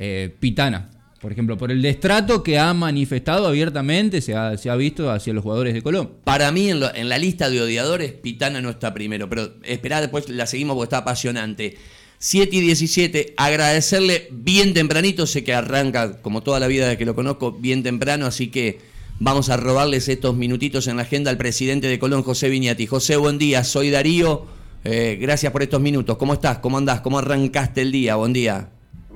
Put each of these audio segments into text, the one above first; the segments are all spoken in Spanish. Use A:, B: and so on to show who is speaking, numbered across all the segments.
A: eh, Pitana, por ejemplo, por el destrato que ha manifestado abiertamente, se ha, visto hacia los jugadores de Colón.
B: Para mí, en, en, la lista de odiadores, Pitana no está primero, pero esperá, después la seguimos porque está apasionante. 7 y 17, agradecerle bien tempranito, sé que arranca como toda la vida de que lo conozco, bien temprano, así que vamos a robarles estos minutitos en la agenda al presidente de Colón, José Viñati. José, buen día, soy Darío, eh, gracias por estos minutos. ¿Cómo estás? ¿Cómo andás? ¿Cómo arrancaste el día? Buen día.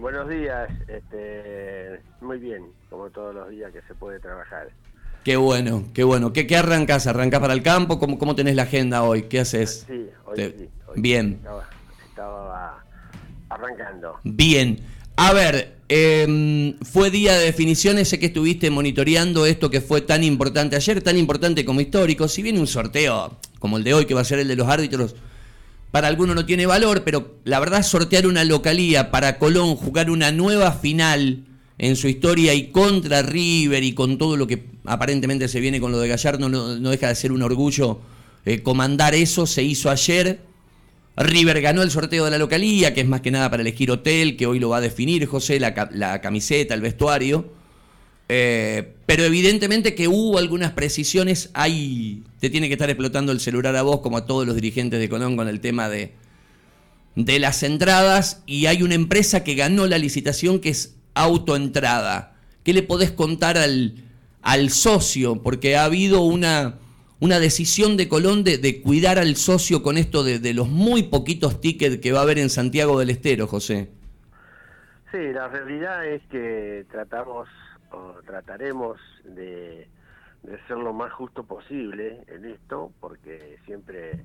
C: Buenos días, este, muy bien, como todos los días que se puede trabajar.
B: Qué bueno, qué bueno. ¿Qué, qué arrancas? ¿Arrancas para el campo? ¿Cómo, ¿Cómo tenés la agenda hoy? ¿Qué haces?
C: Sí, hoy
B: Te-
C: sí. hoy
B: Bien.
C: Estaba, estaba arrancando.
B: Bien. A ver, eh, fue día de definiciones, sé que estuviste monitoreando esto que fue tan importante ayer, tan importante como histórico. Si viene un sorteo como el de hoy, que va a ser el de los árbitros, para algunos no tiene valor, pero la verdad sortear una localía para Colón, jugar una nueva final en su historia y contra River y con todo lo que aparentemente se viene con lo de Gallardo, no, no deja de ser un orgullo eh, comandar eso, se hizo ayer. River ganó el sorteo de la localía, que es más que nada para elegir hotel, que hoy lo va a definir José, la, la camiseta, el vestuario. Eh, pero evidentemente que hubo algunas precisiones, ahí te tiene que estar explotando el celular a vos, como a todos los dirigentes de Colón, con el tema de, de las entradas, y hay una empresa que ganó la licitación que es Autoentrada. ¿Qué le podés contar al, al socio? Porque ha habido una, una decisión de Colón de, de cuidar al socio con esto de, de los muy poquitos tickets que va a haber en Santiago del Estero, José.
C: Sí, la realidad es que tratamos trataremos de, de ser lo más justo posible en esto, porque siempre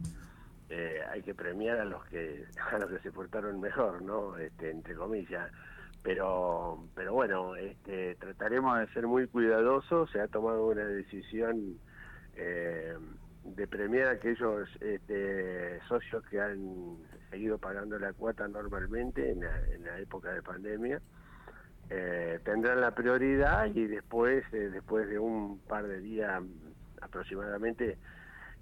C: eh, hay que premiar a los que a los que se portaron mejor, ¿no? Este, entre comillas. Pero, pero bueno, este, trataremos de ser muy cuidadosos. Se ha tomado una decisión eh, de premiar a aquellos este, socios que han seguido pagando la cuota normalmente en la, en la época de pandemia. Eh, tendrán la prioridad y después, eh, después de un par de días aproximadamente,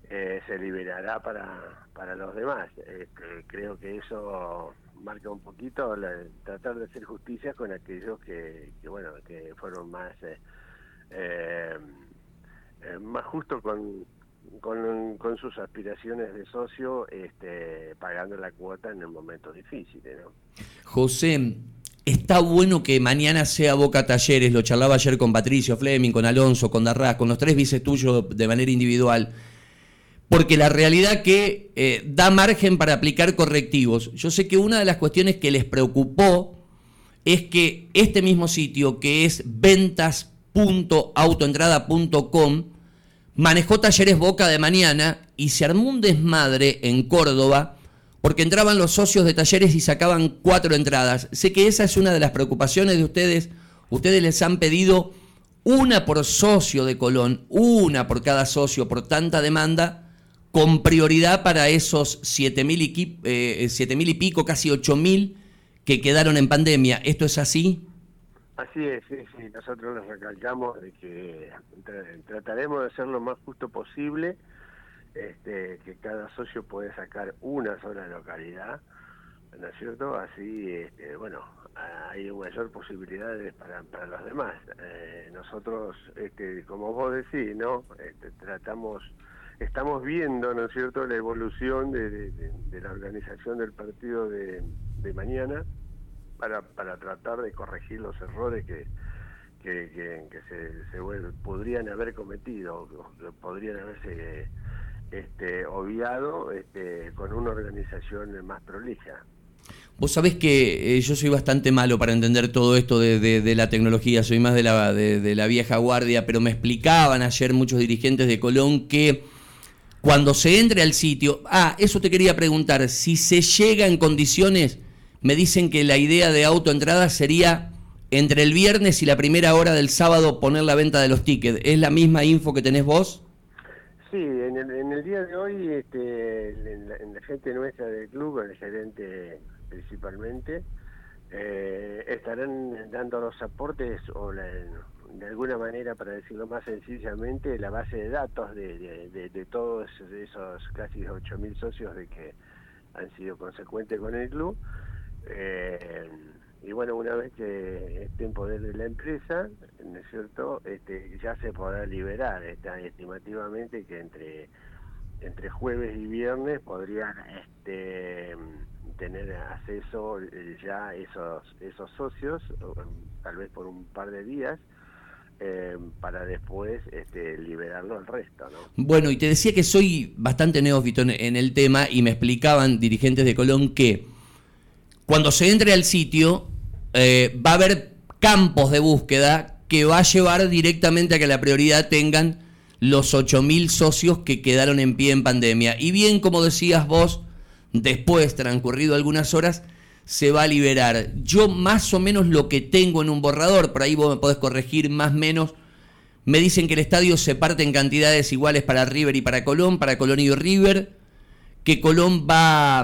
C: eh, se liberará para, para los demás. Este, creo que eso marca un poquito tratar de hacer justicia con aquellos que, bueno, que fueron más eh, más justo con, con, sus aspiraciones de socio, este, pagando la cuota en el momento difícil, ¿no?
B: José, está bueno que mañana sea Boca Talleres, lo charlaba ayer con Patricio Fleming, con Alonso, con Darrás, con los tres vices tuyos de manera individual, porque la realidad que eh, da margen para aplicar correctivos. Yo sé que una de las cuestiones que les preocupó es que este mismo sitio, que es ventas.autoentrada.com, manejó Talleres Boca de mañana y se armó un desmadre en Córdoba porque entraban los socios de Talleres y sacaban cuatro entradas. Sé que esa es una de las preocupaciones de ustedes. Ustedes les han pedido una por socio de Colón, una por cada socio, por tanta demanda, con prioridad para esos siete mil y, eh, mil y pico, casi ocho mil que quedaron en pandemia. ¿Esto es así?
C: Así es, sí, sí. Nosotros les recalcamos de que tra- trataremos de ser lo más justo posible, este, que cada socio puede sacar una sola localidad, ¿no es cierto? Así, este, bueno, hay mayor posibilidades para, para los demás. Eh, nosotros, este, como vos decís, ¿no? Este, tratamos, estamos viendo, ¿no es cierto?, la evolución de, la organización del partido de, mañana para, para tratar de corregir los errores que, que, que- se, se podrían haber cometido, que podrían haberse este, obviado este, con una organización más prolija.
B: Vos sabés que eh, yo soy bastante malo para entender todo esto de, la tecnología, soy más de la, de la vieja guardia, pero me explicaban ayer muchos dirigentes de Colón que cuando se entre al sitio, ah, eso te quería preguntar, si se llega en condiciones, me dicen que la idea de autoentrada sería entre el viernes y la primera hora del sábado poner la venta de los tickets. ¿Es la misma info que tenés vos?
C: En el, día de hoy, este, en, la, en la gente nuestra del club, el gerente principalmente, eh, estarán dando los aportes o la- de alguna manera, para decirlo más sencillamente, la base de datos de, de- de- de todos esos casi 8.000 socios de que han sido consecuentes con el club. eh, y bueno, una vez que esté en poder de la empresa, ¿no es cierto? Este, ya se podrá liberar, está estimativamente que entre entre jueves y viernes podrían este, tener acceso eh, ya esos esos socios, tal vez por un par de días, eh, para después este, liberarlo al resto. ¿no?
B: Bueno, y te decía que soy bastante neófito en, el tema y me explicaban dirigentes de Colón que cuando se entre al sitio eh, va a haber campos de búsqueda que va a llevar directamente a que la prioridad tengan los 8.000 socios que quedaron en pie en pandemia. Y bien, como decías vos, después, transcurrido algunas horas, se va a liberar. Yo más o menos lo que tengo en un borrador, por ahí vos me podés corregir más o menos, me dicen que el estadio se parte en cantidades iguales para River y para Colón, para Colón y River, que Colón va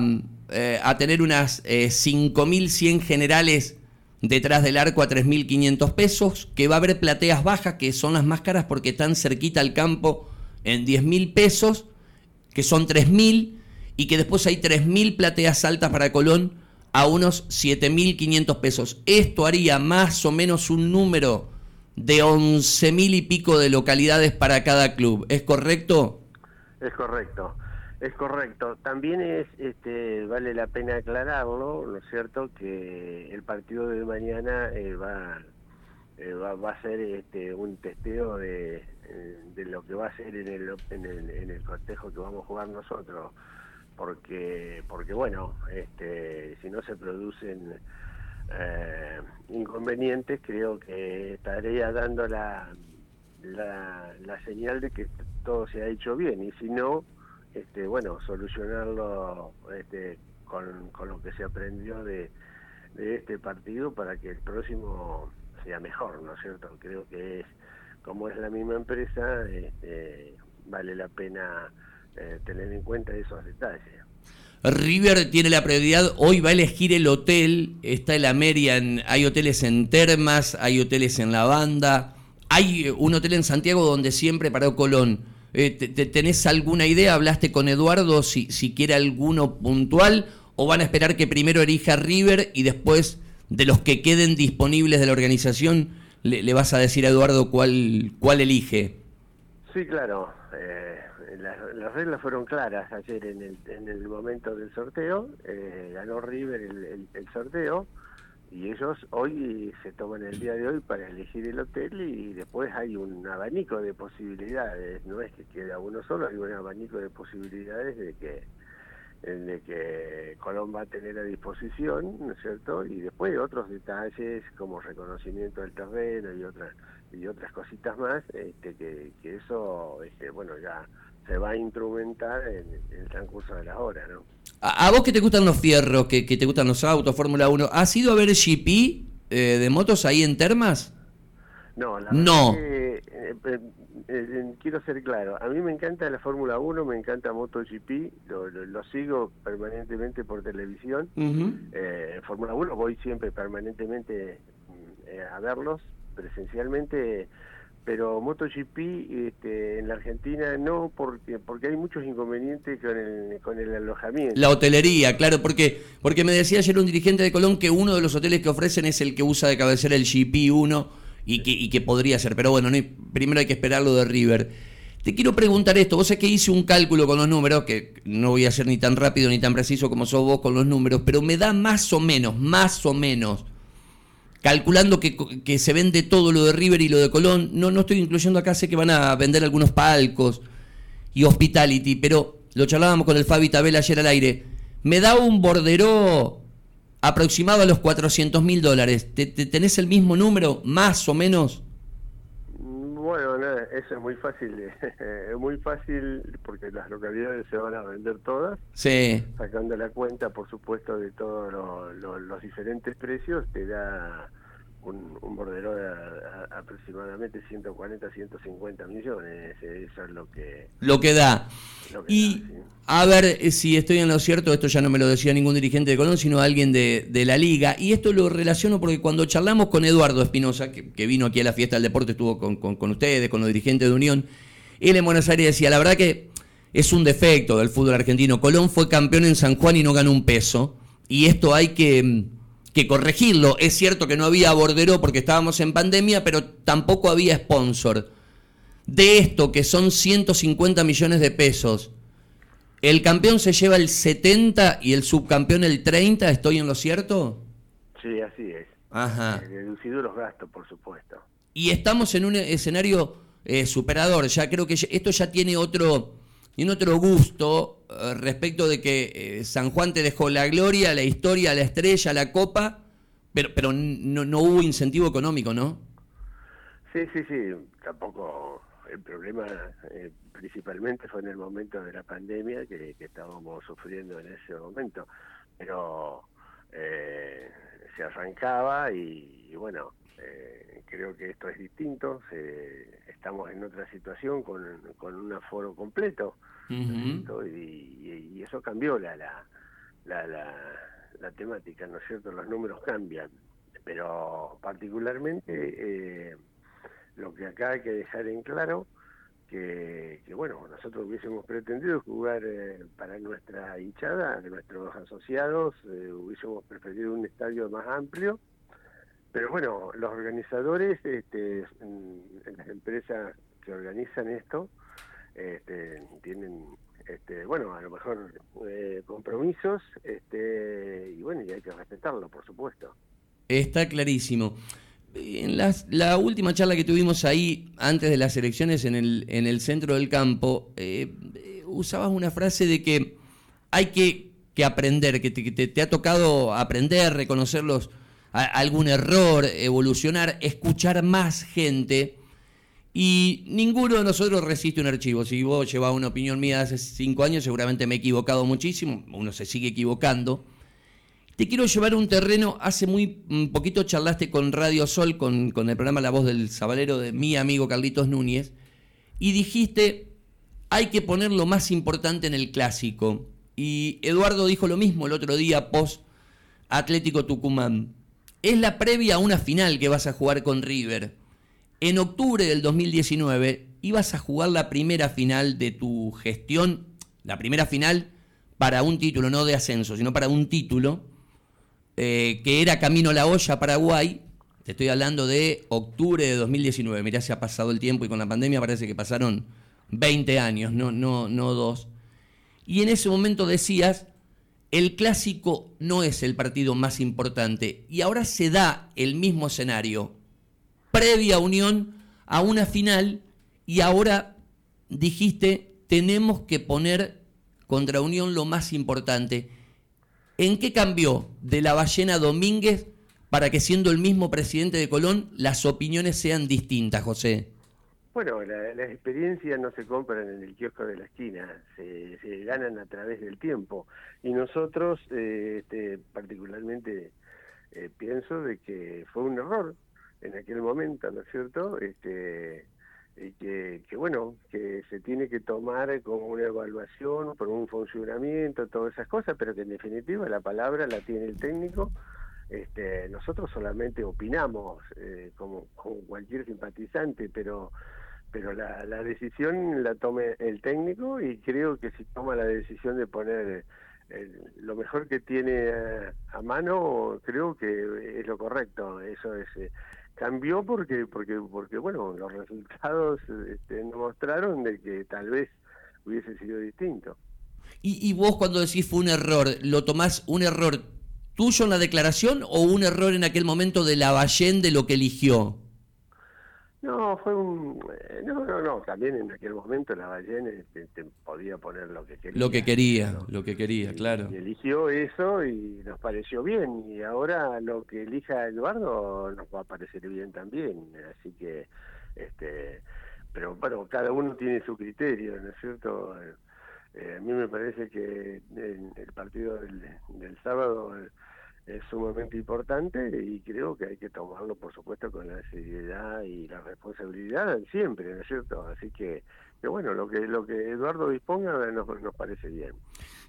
B: eh, a tener unas 5.100 eh, generales detrás del arco a 3.500 pesos, que va a haber plateas bajas, que son las más caras porque están cerquita al campo en 10.000 pesos, que son 3.000, y que después hay 3.000 plateas altas para Colón, a unos 7.500 pesos. Esto haría más o menos un número de 11.000 y pico de localidades para cada club. ¿Es correcto?
C: Es correcto. Es correcto. También es, este, vale la pena aclararlo, ¿no es cierto? Que el partido de mañana eh, va, eh, va, va, a ser este, un testeo de, eh, de, lo que va a ser en el, en el, en el cortejo que vamos a jugar nosotros porque porque bueno este si no se producen inconvenientes creo que estaría dando la, la, la señal de que todo se ha hecho bien y si no este bueno solucionarlo este con, con lo que se aprendió de, de este partido para que el próximo sea mejor no es cierto creo que es como es la misma empresa este, vale la pena eh, tener en cuenta esos detalles.
B: River tiene la prioridad, hoy va a elegir el hotel, está el Amerian, hay hoteles en Termas, hay hoteles en La Banda, hay un hotel en Santiago donde siempre paró Colón. Eh, ¿Tenés alguna idea? ¿Hablaste con Eduardo si, si quiere alguno puntual? ¿O van a esperar que primero elija River y después de los que queden disponibles de la organización le, vas a decir a Eduardo cuál, cuál elige?
C: Sí, claro. Eh, las, reglas fueron claras ayer en el, en el momento del sorteo, eh, ganó River el, el, sorteo y ellos hoy se toman el día de hoy para elegir el hotel y después hay un abanico de posibilidades, no es que queda uno solo, hay un abanico de posibilidades de que de que Colón va a tener a disposición, ¿no es cierto? Y después otros detalles como reconocimiento del terreno y otras y otras cositas más, este, que, que eso, este, bueno, ya se va a instrumentar en, el transcurso de las horas, ¿no?
B: A, vos que te gustan los fierros, que, te gustan los autos, Fórmula 1, ¿has ido a ver GP eh, de motos ahí en Termas?
C: No, la
B: no.
C: Eh, eh, quiero ser claro, a mí me encanta la Fórmula 1, me encanta MotoGP, lo, lo, sigo permanentemente por televisión. Fórmula 1 voy siempre permanentemente mm, a verlos presencialmente pero MotoGP este, en la Argentina no, porque porque hay muchos inconvenientes con el, con el alojamiento.
B: La hotelería, claro, porque porque me decía ayer un dirigente de Colón que uno de los hoteles que ofrecen es el que usa de cabecera el GP1 y que, y que podría ser, pero bueno, no primero hay que esperar lo de River. Te quiero preguntar esto, vos sé que hice un cálculo con los números, que no voy a ser ni tan rápido ni tan preciso como sos vos con los números, pero me da más o menos, más o menos calculando que, que, se vende todo lo de River y lo de Colón. No, no estoy incluyendo acá, sé que van a vender algunos palcos y hospitality, pero lo charlábamos con el Fabi Tabel ayer al aire. Me da un bordero aproximado a los 400 mil dólares. ¿Te, tenés el mismo número, más o menos?
C: Bueno, eso es muy fácil, es muy fácil porque las localidades se van a vender todas,
B: sí.
C: sacando la cuenta, por supuesto, de todos los diferentes precios, te da un, un bordero de aproximadamente 140, 150 millones, eso es lo que...
B: Lo que da. y a ver eh, si estoy en lo cierto, esto ya no me lo decía ningún dirigente de Colón, sino alguien de, de la liga, y esto lo relaciono porque cuando charlamos con Eduardo Espinosa, que, vino aquí a la fiesta del deporte, estuvo con, con, ustedes, con los dirigentes de Unión, él en Buenos Aires decía, la verdad que es un defecto del fútbol argentino, Colón fue campeón en San Juan y no ganó un peso, y esto hay que que corregirlo. Es cierto que no había bordero porque estábamos en pandemia, pero tampoco había sponsor. De esto, que son 150 millones de pesos, el campeón se lleva el 70 y el subcampeón el 30, ¿estoy en lo cierto?
C: Sí, así es.
B: Ajá.
C: Eh, los gastos, por supuesto.
B: Y estamos en un escenario eh, superador. Ya creo que esto ya tiene otro, tiene otro gusto eh, respecto de que eh, San Juan te dejó la gloria, la historia, la estrella, la copa, pero, pero no, no hubo incentivo económico, ¿no?
C: Sí, sí, sí. Tampoco el problema eh, principalmente fue en el momento de la pandemia que, que estábamos sufriendo en ese momento. Pero se arrancaba y, y bueno, eh, creo que esto es distinto. se- estamos en otra situación con, con un aforo completo. Y- y eso cambió la, la, la, la, la temática, ¿no es cierto? Los números cambian, pero particularmente eh, lo que acá hay que dejar en claro, que, que bueno, nosotros hubiésemos pretendido jugar eh, para nuestra hinchada, nuestros asociados, eh, hubiésemos preferido un estadio más amplio, pero bueno, los organizadores, este, mm, las empresas que organizan esto, este, tienen este, bueno a lo mejor eh, compromisos este y bueno y hay que respetarlo por supuesto
B: Está clarísimo. En las- la última charla que tuvimos ahí, antes de las elecciones en el, en el centro del campo, eh, usabas una frase de que hay que, que aprender, que, te, te- te ha tocado aprender, reconocer los, a- algún error, evolucionar, escuchar más gente. Y ninguno de nosotros resiste un archivo. Si vos llevabas una opinión mía de hace cinco años, seguramente me he equivocado muchísimo. Uno se sigue equivocando. Te quiero llevar un terreno, hace muy mm, poquito charlaste con Radio Sol, con, con el programa La Voz del Sabalero de mi amigo Carlitos Núñez, y dijiste, hay que poner lo más importante en el clásico. Y Eduardo dijo lo mismo el otro día, post Atlético Tucumán. Es la previa a una final que vas a jugar con River. En octubre del 2019 ibas a jugar la primera final de tu gestión, la primera final para un título, no de ascenso, sino para un título, eh, que era Camino a la Olla, Paraguay. Te estoy hablando de octubre de 2019. Mirá, se ha pasado el tiempo y con la pandemia parece que pasaron 20 años, no, no, no dos. Y en ese momento decías, el clásico no es el partido más importante. Y ahora se da el mismo escenario. Previa unión a una final y ahora dijiste, tenemos que poner contra Unión lo más importante. ¿En qué cambió de la ballena Domínguez para que siendo el mismo presidente de Colón las opiniones sean distintas, José?
C: Bueno la- las experiencias no se compran en el kiosco de la esquina se, ganan a través del tiempo y nosotros eh, este, particularmente eh, pienso de que fue un error en aquel momento no es cierto este y que, que bueno, que se tiene que tomar como una evaluación por un funcionamiento, todas esas cosas, pero que en definitiva la palabra la tiene el técnico. Este, nosotros solamente opinamos eh, como, como cualquier simpatizante, pero pero la, la decisión la tome el técnico y creo que si toma la decisión de poner eh, lo mejor que tiene a, mano, creo que es lo correcto. Eso es eh, cambió porque porque porque bueno los resultados este, mostraron de que tal vez hubiese sido distinto
B: Y, vos cuando decís fue un error, ¿lo tomás un error tuyo en la declaración o un error en aquel momento de la Ballén de lo que eligió?
C: No fue un eh, no no no también en aquel momento la ballena este, te podía poner lo que quería
B: Lo que quería,
C: ¿no?
B: lo que quería, claro.
C: y eligió eso y nos pareció bien y ahora lo que elija Eduardo nos va a parecer bien también así que este pero bueno cada uno tiene su criterio no es cierto Eh, a mí me parece que el, el partido del, del sábado eh, es sumamente importante y creo que hay que tomarlo por supuesto con la seriedad y la responsabilidad siempre no es cierto así que que bueno lo que lo que Eduardo disponga nos, nos parece bien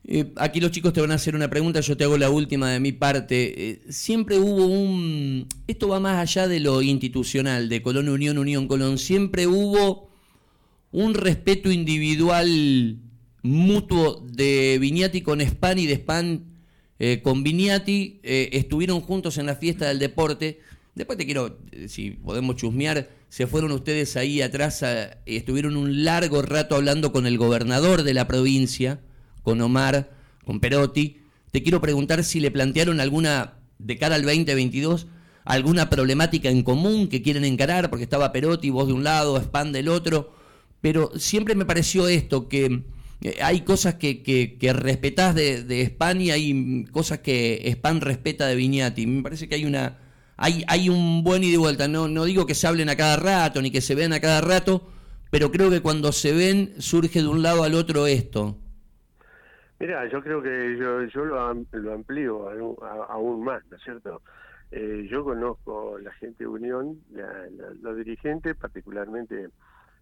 B: Eh, aquí los chicos te van a hacer una pregunta, yo te hago la última de mi parte. Eh, siempre hubo un... Esto va más allá de lo institucional, de Colón Unión, Unión Colón. Siempre hubo un respeto individual mutuo de Viñati con Span y de Span eh, con Viniati, eh, estuvieron juntos en la fiesta del deporte. Después te quiero, eh, si podemos chusmear, se fueron ustedes ahí atrás, y estuvieron un largo rato hablando con el gobernador de la provincia, con Omar, con Perotti. Te quiero preguntar si le plantearon alguna, de cara al 2022, alguna problemática en común que quieren encarar, porque estaba Perotti, vos de un lado, Span del otro, pero siempre me pareció esto, que eh, hay cosas que, que, respetás de, de España y hay cosas que Span respeta de Viñati. Me parece que hay una hay, hay un buen ida y vuelta. No, no digo que se hablen a cada rato ni que se vean a cada rato, pero creo que cuando se ven surge de un lado al otro esto.
C: Mira, yo creo que yo, yo lo, lo amplío aún más, ¿no es cierto? Eh, yo conozco la gente de Unión, los dirigentes, particularmente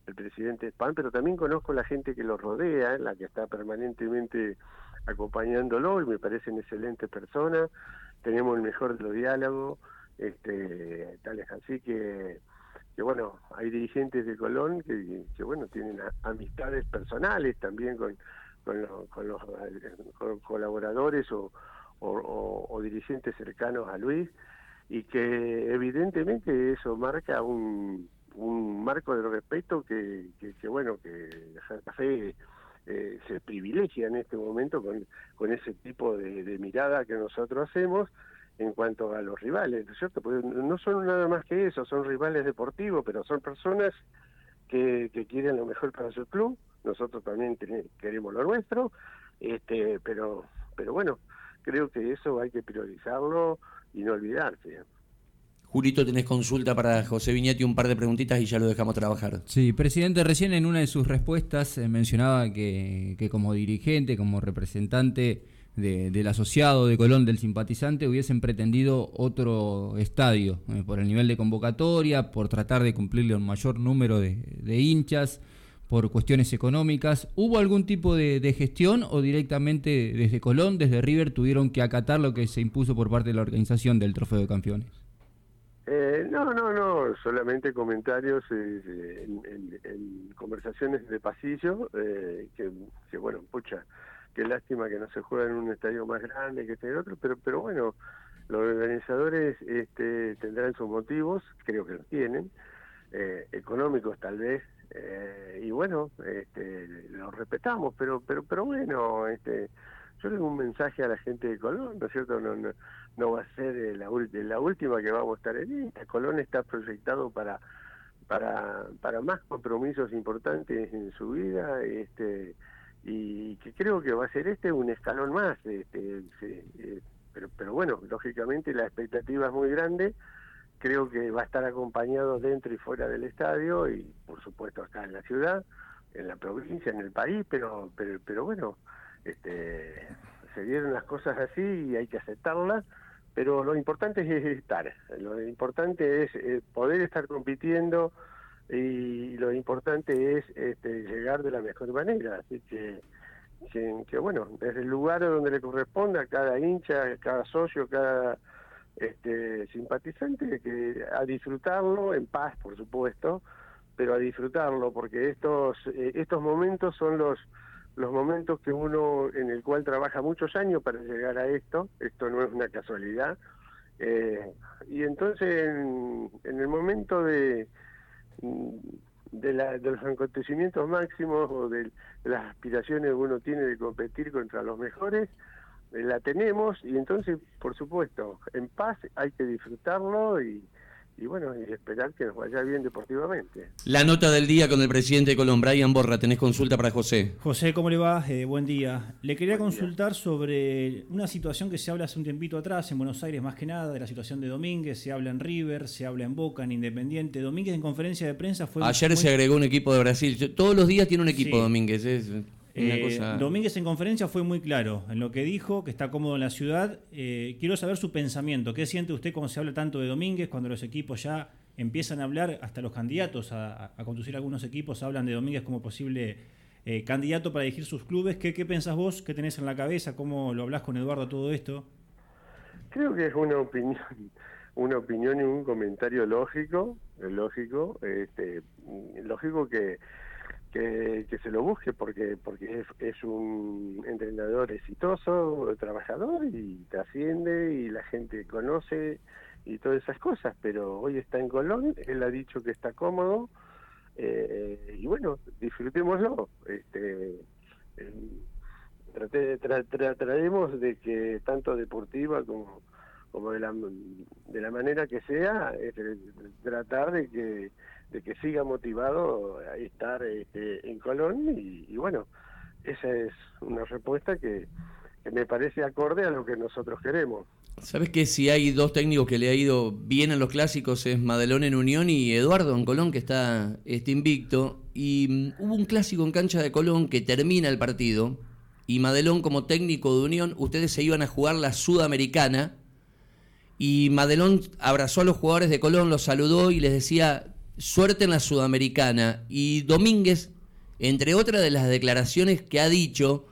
C: el presidente PAN, pero también conozco la gente que lo rodea, la que está permanentemente acompañándolo y me parecen excelentes personas, tenemos el mejor de los diálogos, este, tales así que, que bueno, hay dirigentes de Colón que, bueno, tienen amistades personales también con, con, los colaboradores o dirigentes cercanos a Luis y que evidentemente eso marca un un marco de respeto que, bueno, que Santa Fe eh, se privilegia en este momento con, con ese tipo de, mirada que nosotros hacemos en cuanto a los rivales, ¿no es cierto? Porque no son nada más que eso, son rivales deportivos, pero son personas que quieren lo mejor para su club, nosotros también queremos lo nuestro, este, pero, pero bueno, creo que eso hay que priorizarlo y no olvidarse.
B: Julito, tenés consulta para José Viñetti, un par de preguntitas y ya lo dejamos trabajar.
A: Sí, presidente, recién en una de sus respuestas eh, mencionaba que, como dirigente, como representante del asociado de Colón, del simpatizante, hubiesen pretendido otro estadio eh, por el nivel de convocatoria, por tratar de cumplirle un mayor número de, hinchas, por cuestiones económicas. ¿Hubo algún tipo de, de, gestión o directamente desde Colón, desde River, tuvieron que acatar lo que se impuso por parte de la organización del Trofeo de Campeones?
C: Eh, no, no, no, solamente comentarios eh, en, conversaciones de pasillo, eh, que, bueno, pucha, qué lástima que no se juega en un estadio más grande que este el otro, pero, pero bueno, los organizadores este, tendrán sus motivos, creo que los tienen, económicos tal vez, y bueno, este, los respetamos, pero, pero, pero bueno, este, yo le un mensaje a la gente de Colón, ¿no es cierto? No, no, no va a ser eh, la, la última que vamos a estar en esta. Colón está proyectado para, para, para más compromisos importantes en su vida, este, y que creo que va a ser este un escalón más. Este, eh, pero, pero bueno, lógicamente la expectativa es muy grande. Creo que va a estar acompañado dentro y fuera del estadio y por supuesto acá en la ciudad, en la provincia, en el país, pero, pero, pero bueno, este, se dieron las cosas así y hay que aceptarlas, pero lo importante es estar, lo importante es eh, poder estar compitiendo y lo importante es este, llegar de la mejor manera, así que, bueno, desde el lugar donde le corresponda a cada hincha, cada socio, cada este, simpatizante, que a disfrutarlo en paz, por supuesto, pero a disfrutarlo, porque estos, eh, estos momentos son los los momentos que uno en el cual trabaja muchos años para llegar a esto, esto no es una casualidad, eh, y entonces en, el momento de, de, la, de, los acontecimientos máximos o de, las aspiraciones que uno tiene de competir contra los mejores, eh, la tenemos y entonces, por supuesto, en paz hay que disfrutarlo y, y bueno, y esperar que nos vaya bien deportivamente.
B: La nota del día con el presidente de Colón, Brian Borra, tenés consulta para José.
D: José, ¿cómo le va? Eh, buen día. Le quería consultar sobre una situación que se habla hace un tiempito atrás en Buenos Aires, más que nada, de la situación de Domínguez, se habla en River, se habla en Boca, en Independiente. Domínguez en conferencia de prensa fue...
B: Ayer se agregó un equipo de Brasil, todos los días tiene un equipo Domínguez, es...
D: Eh, Domínguez en conferencia fue muy claro en lo que dijo, que está cómodo en la ciudad. Eh, quiero saber su pensamiento. ¿Qué siente usted cuando se habla tanto de Domínguez, cuando los equipos ya empiezan a hablar, hasta los candidatos a, conducir algunos equipos hablan de Domínguez como posible eh, candidato para elegir sus clubes? ¿Qué, ¿Qué pensás vos? ¿Qué tenés en la cabeza? ¿Cómo lo hablas con Eduardo todo esto?
C: Creo que es una opinión, una opinión y un comentario lógico, lógico, este, lógico que que, se lo busque porque porque es, un entrenador exitoso, trabajador y trasciende y la gente conoce y todas esas cosas, pero hoy está en Colón, él ha dicho que está cómodo eh, y bueno, disfrutémoslo. Este, eh, trataremos de que tanto deportiva como como de la, de la manera que sea, este, tratar de que de que siga motivado a estar este, en Colón y, bueno, esa es una respuesta que, me parece acorde a lo que nosotros queremos.
B: ¿Sabes que si hay dos técnicos que le ha ido bien en los clásicos es Madelón en Unión y Eduardo en Colón que está, está invicto? Y mm, hubo un clásico en cancha de Colón que termina el partido y Madelón como técnico de Unión, ustedes se iban a jugar la Sudamericana y Madelón abrazó a los jugadores de Colón, los saludó y les decía, suerte en la Sudamericana. Y Domínguez, entre otras de las declaraciones que ha dicho,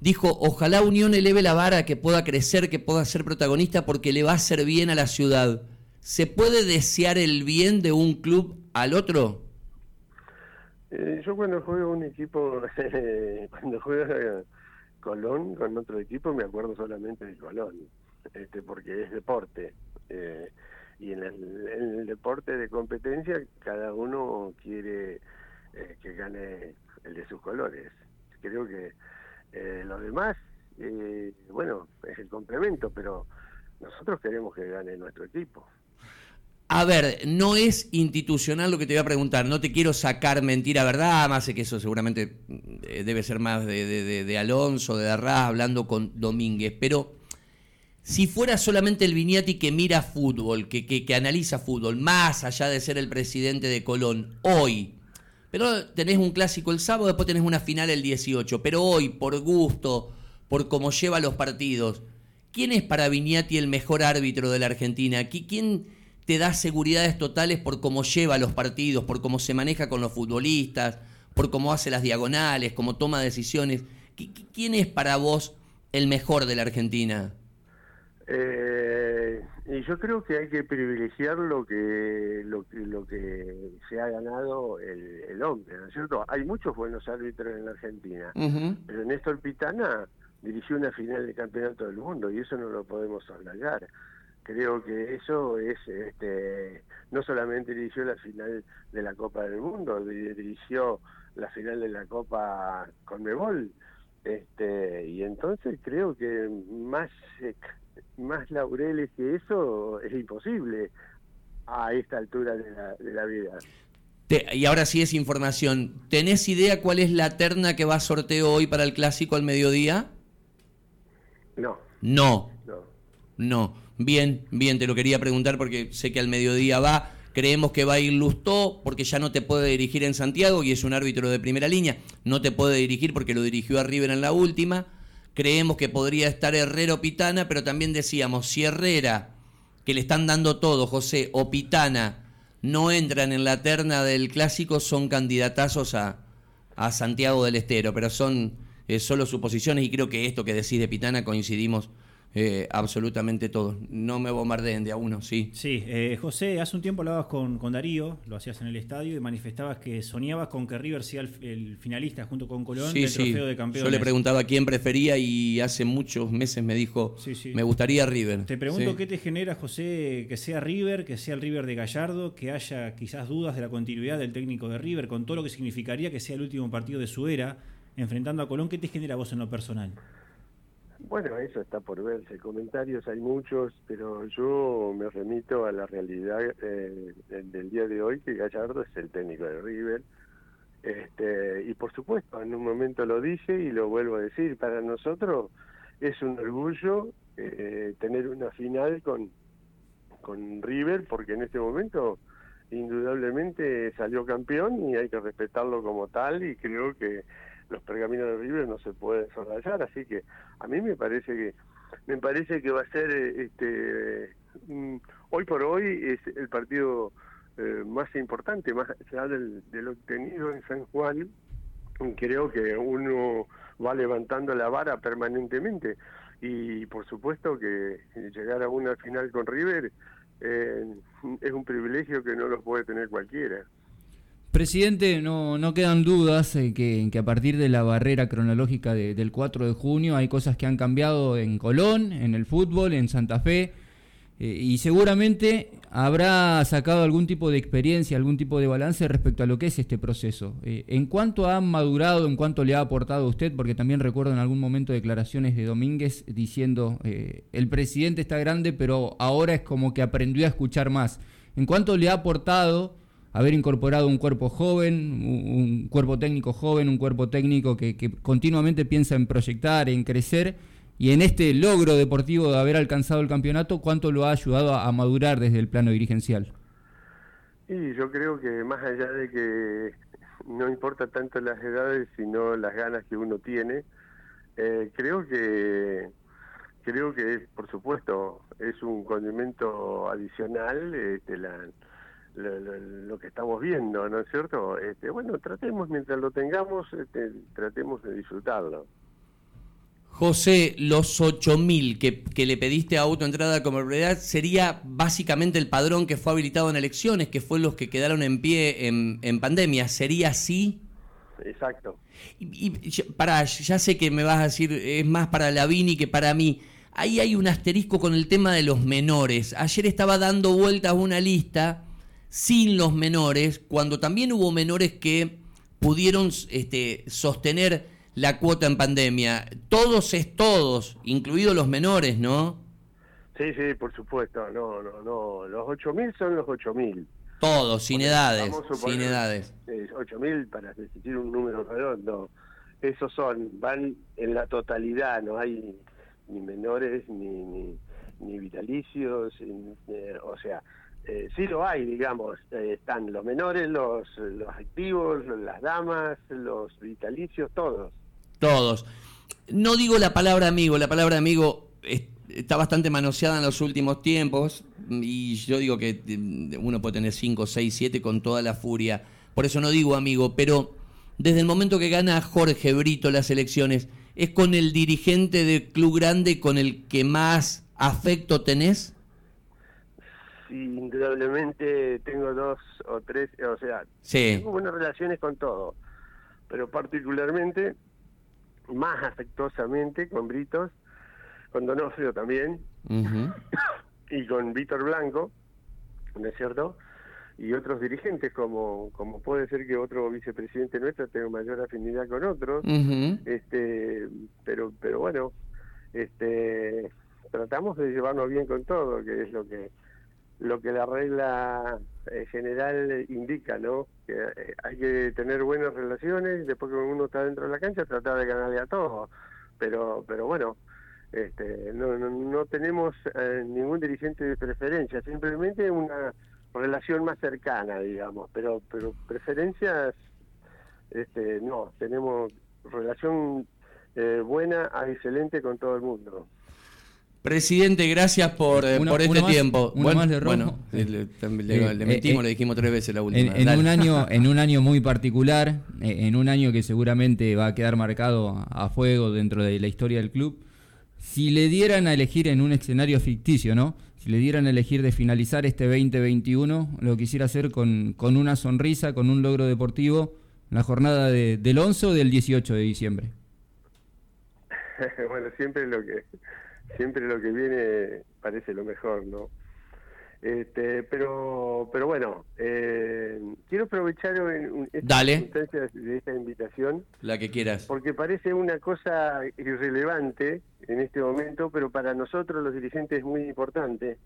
B: dijo, ojalá Unión eleve la vara, que pueda crecer, que pueda ser protagonista, porque le va a hacer bien a la ciudad. ¿Se puede desear el bien de un club al otro?
C: Eh, yo cuando juego un equipo, cuando juega Colón con otro equipo, me acuerdo solamente de Colón, este, porque es deporte. Eh, y en el, deporte de competencia cada uno quiere eh, que gane el de sus colores. Creo que eh, los demás, eh, bueno, es el complemento, pero nosotros queremos que gane nuestro equipo.
B: A ver, no es institucional lo que te voy a preguntar, no te quiero sacar mentira, ¿verdad? Más sé que eso seguramente eh, debe ser más de, de, de Alonso, de Arras, hablando con Domínguez, pero si fuera solamente el Viñati que mira fútbol, que, que, analiza fútbol, más allá de ser el presidente de Colón, hoy, pero tenés un clásico el sábado, después tenés una final el 18, pero hoy, por gusto, por cómo lleva los partidos, ¿quién es para Viñati el mejor árbitro de la Argentina? ¿Quién te da seguridades totales por cómo lleva los partidos, por cómo se maneja con los futbolistas, por cómo hace las diagonales, cómo toma decisiones? ¿Quién es para vos el mejor de la Argentina?
C: Eh, y yo creo que hay que privilegiar lo que lo, lo que se ha ganado el, hombre, ¿no es cierto? Hay muchos buenos árbitros en la Argentina, pero Néstor Pitana dirigió una final de campeonato del mundo y eso no lo podemos hablar. Creo que eso es, este, no solamente dirigió la final de la Copa del Mundo, dirigió la final de la Copa Conmebol, este, y entonces creo que más más laureles que eso es imposible a esta altura de la, de la vida.
B: y ahora sí es información. ¿Tenés idea cuál es la terna que va a sorteo hoy para el clásico al mediodía?
C: No.
B: No. No. No. Bien, bien, te lo quería preguntar porque sé que al mediodía va. Creemos que va a ir Lustó porque ya no te puede dirigir en Santiago y es un árbitro de primera línea. No te puede dirigir porque lo dirigió a River en la última. Creemos que podría estar Herrero Pitana, pero también decíamos, si Herrera, que le están dando todo, José, o Pitana, no entran en la terna del clásico, son candidatazos a, a Santiago del Estero, pero son eh, solo suposiciones y creo que esto que decís de Pitana coincidimos eh, absolutamente todos. No me bombardeen de a uno, sí.
D: Sí, eh, José, hace un tiempo hablabas con, con, Darío, lo hacías en el estadio y manifestabas que soñabas con que River sea el, finalista junto con Colón del trofeo de campeones.
B: Yo le preguntaba quién prefería y hace muchos meses me dijo, me gustaría River.
D: Te pregunto qué te genera, José, que sea River, que sea el River de Gallardo, que haya quizás dudas de la continuidad del técnico de River, con todo lo que significaría que sea el último partido de su era, enfrentando a Colón. ¿Qué te genera vos en lo personal?
C: Bueno, eso está por verse. Comentarios hay muchos, pero yo me remito a la realidad eh, del día de hoy, que Gallardo es el técnico de River. Este, y por supuesto, en un momento lo dije y lo vuelvo a decir, para nosotros es un orgullo eh, tener una final con, con River, porque en este momento indudablemente salió campeón y hay que respetarlo como tal y creo que los pergaminos de River no se pueden desarrollar, así que a mí me parece que me parece que va a ser eh, este mm, hoy por hoy es el partido eh, más importante, más allá del, del obtenido en San Juan, creo que uno va levantando la vara permanentemente y por supuesto que llegar a una final con River eh, es un privilegio que no lo puede tener cualquiera.
A: Presidente, no, no quedan dudas en que, que, a partir de la barrera cronológica del 4 de junio hay cosas que han cambiado en Colón, en el fútbol, en Santa Fe, eh, y seguramente habrá sacado algún tipo de experiencia, algún tipo de balance respecto a lo que es este proceso. Eh, ¿En cuánto ha madurado, en cuánto le ha aportado a usted? Porque también recuerdo en algún momento declaraciones de Domínguez diciendo, eh, el presidente está grande, pero ahora es como que aprendió a escuchar más. ¿En cuánto le ha aportado? Haber incorporado un cuerpo joven, un cuerpo técnico joven, un cuerpo técnico que, continuamente piensa en proyectar, en crecer, y en este logro deportivo de haber alcanzado el campeonato, ¿cuánto lo ha ayudado a, madurar desde el plano dirigencial?
C: Y yo creo que más allá de que no importa tanto las edades, sino las ganas que uno tiene, eh, creo que creo que por supuesto es un condimento adicional este, la, lo, que estamos viendo, ¿no es cierto? Este, bueno, tratemos, mientras lo tengamos, este, tratemos de disfrutarlo.
B: José, los 8.000 que, que le pediste a autoentrada como realidad sería básicamente el padrón que fue habilitado en elecciones, que fue los que quedaron en pie en, en pandemia. ¿Sería así?
C: Exacto.
B: Y, para, ya sé que me vas a decir, es más para Lavini que para mí. Ahí hay un asterisco con el tema de los menores. Ayer estaba dando vueltas una lista sin los menores, cuando también hubo menores que pudieron este, sostener la cuota en pandemia. Todos es todos, incluidos los menores, ¿no?
C: Sí, sí, por supuesto. No, no, no. Los 8.000 son los 8.000.
B: Todos, sin edades. sin edades.
C: 8.000 para decir un número redondo. Esos son, van en la totalidad, no hay ni menores ni, ni, vitalicios, eh, o sea, eh, sí lo hay, digamos, eh, están los menores, los, los activos, las damas, los vitalicios, todos.
B: Todos. No digo la palabra amigo, la palabra amigo está bastante manoseada en los últimos tiempos y yo digo que mm, uno puede tener 5, 6, 7 con toda la furia. Por eso no digo amigo, pero desde el momento que gana Jorge Brito las elecciones, ¿es con el dirigente del club grande con el que más afecto tenés?
C: Indudablemente tengo dos o tres, o sea, tengo buenas relaciones con todo, pero particularmente, más afectuosamente con Britos, con Donofrio también, y con Víctor Blanco, ¿no es cierto? Y otros dirigentes, como, como puede ser que otro vicepresidente nuestro tenga mayor afinidad con otros, este pero pero bueno, este tratamos de llevarnos bien con todo, que es lo que lo que la regla eh, general indica, ¿no? Que eh, hay que tener buenas relaciones, después que uno está dentro de la cancha, tratar de ganarle a todos. Pero, pero bueno, este, no, no, tenemos eh, ningún dirigente de preferencia, simplemente una relación más cercana, digamos. Pero, pero preferencias, este, no, tenemos relación buena a excelente con todo el mundo.
B: Presidente, gracias por, eh, por este tiempo. bueno, bueno le, eh, metimos, eh, le dijimos tres veces la última.
A: En, un año, en un año muy particular, en un año que seguramente va a quedar marcado a fuego dentro de la historia del club, si le dieran a elegir en un escenario ficticio, ¿no? Si le dieran a elegir de finalizar este 2021, lo quisiera hacer con, con una sonrisa, con un logro deportivo, la jornada del 11 o del 18 de diciembre.
C: bueno, siempre lo que siempre lo que viene parece lo mejor, ¿no? Este, pero, pero bueno, eh, quiero aprovechar en,
B: esta
C: de esta invitación.
B: La que quieras.
C: Porque parece una cosa irrelevante en este momento, pero para nosotros los dirigentes es muy importante,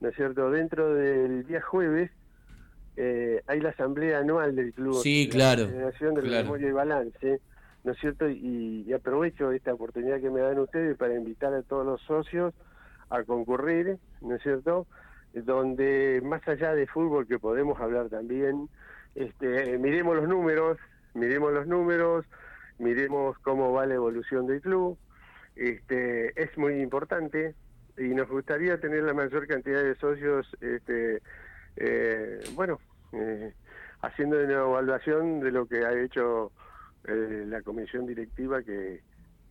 C: ¿no es cierto? Dentro del día jueves eh, hay la asamblea anual del club.
B: Sí, claro.
C: La Federación de Memoria y Balance ¿no es cierto? Y, aprovecho esta oportunidad que me dan ustedes para invitar a todos los socios a concurrir, ¿no es cierto? Donde más allá de fútbol que podemos hablar también, este, miremos los números, miremos los números, miremos cómo va la evolución del club, este, es muy importante y nos gustaría tener la mayor cantidad de socios, este, eh, bueno, eh, haciendo una evaluación de lo que ha hecho eh, la comisión directiva que,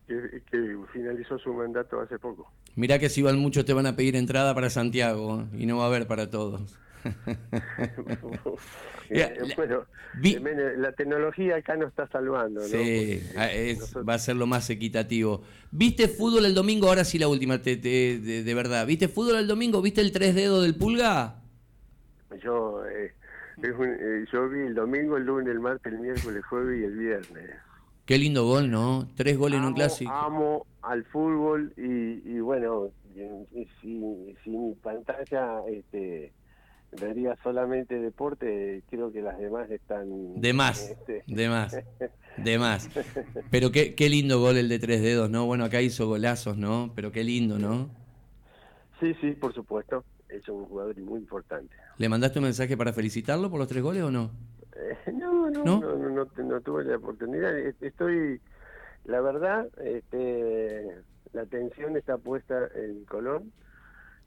C: que, finalizó su mandato hace poco.
B: Mirá que si van muchos te van a pedir entrada para Santiago y no va a haber para todos.
C: Eh, bueno, la tecnología acá nos está salvando. ¿no?
B: Sí, ah, va a ser lo más equitativo. ¿Viste fútbol el domingo? Ahora sí la última, de, verdad. ¿Viste fútbol el domingo? ¿Viste el tres dedos del Pulga?
C: Yo, eh, yo vi el domingo, el lunes, el martes, el miércoles, el jueves y el viernes.
B: Qué lindo gol, ¿no? Tres goles en un clásico.
C: Amo al fútbol y, bueno, si, si mi pantalla este, vería solamente deporte, creo que las demás están...
B: De más, este, de más, de más. Pero qué, qué lindo gol el de tres dedos, ¿no? Bueno, acá hizo golazos, ¿no? Pero qué lindo, ¿no?
C: Sí, sí, por supuesto. Es un jugador muy importante.
B: ¿Le mandaste un mensaje para felicitarlo por los tres goles o no?
C: Eh, no, no, no, no, no, tuve la oportunidad. Estoy, la verdad, este, la atención está puesta en Colón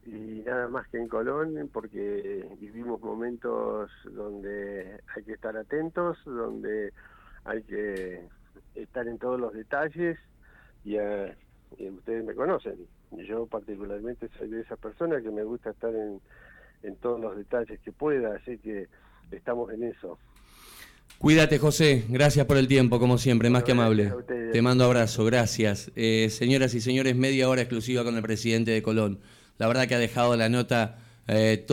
C: y nada más que en Colón porque vivimos momentos donde hay que estar atentos, donde hay que estar en todos los detalles y, ustedes me conocen. Yo particularmente soy de esa persona que me gusta estar en, en todos los detalles que pueda, así que estamos en eso.
B: Cuídate, José. Gracias por el tiempo, como siempre, más que amable. Te mando abrazo, gracias. Eh, señoras y señores, media hora exclusiva con el presidente de Colón. La verdad que ha dejado la nota eh,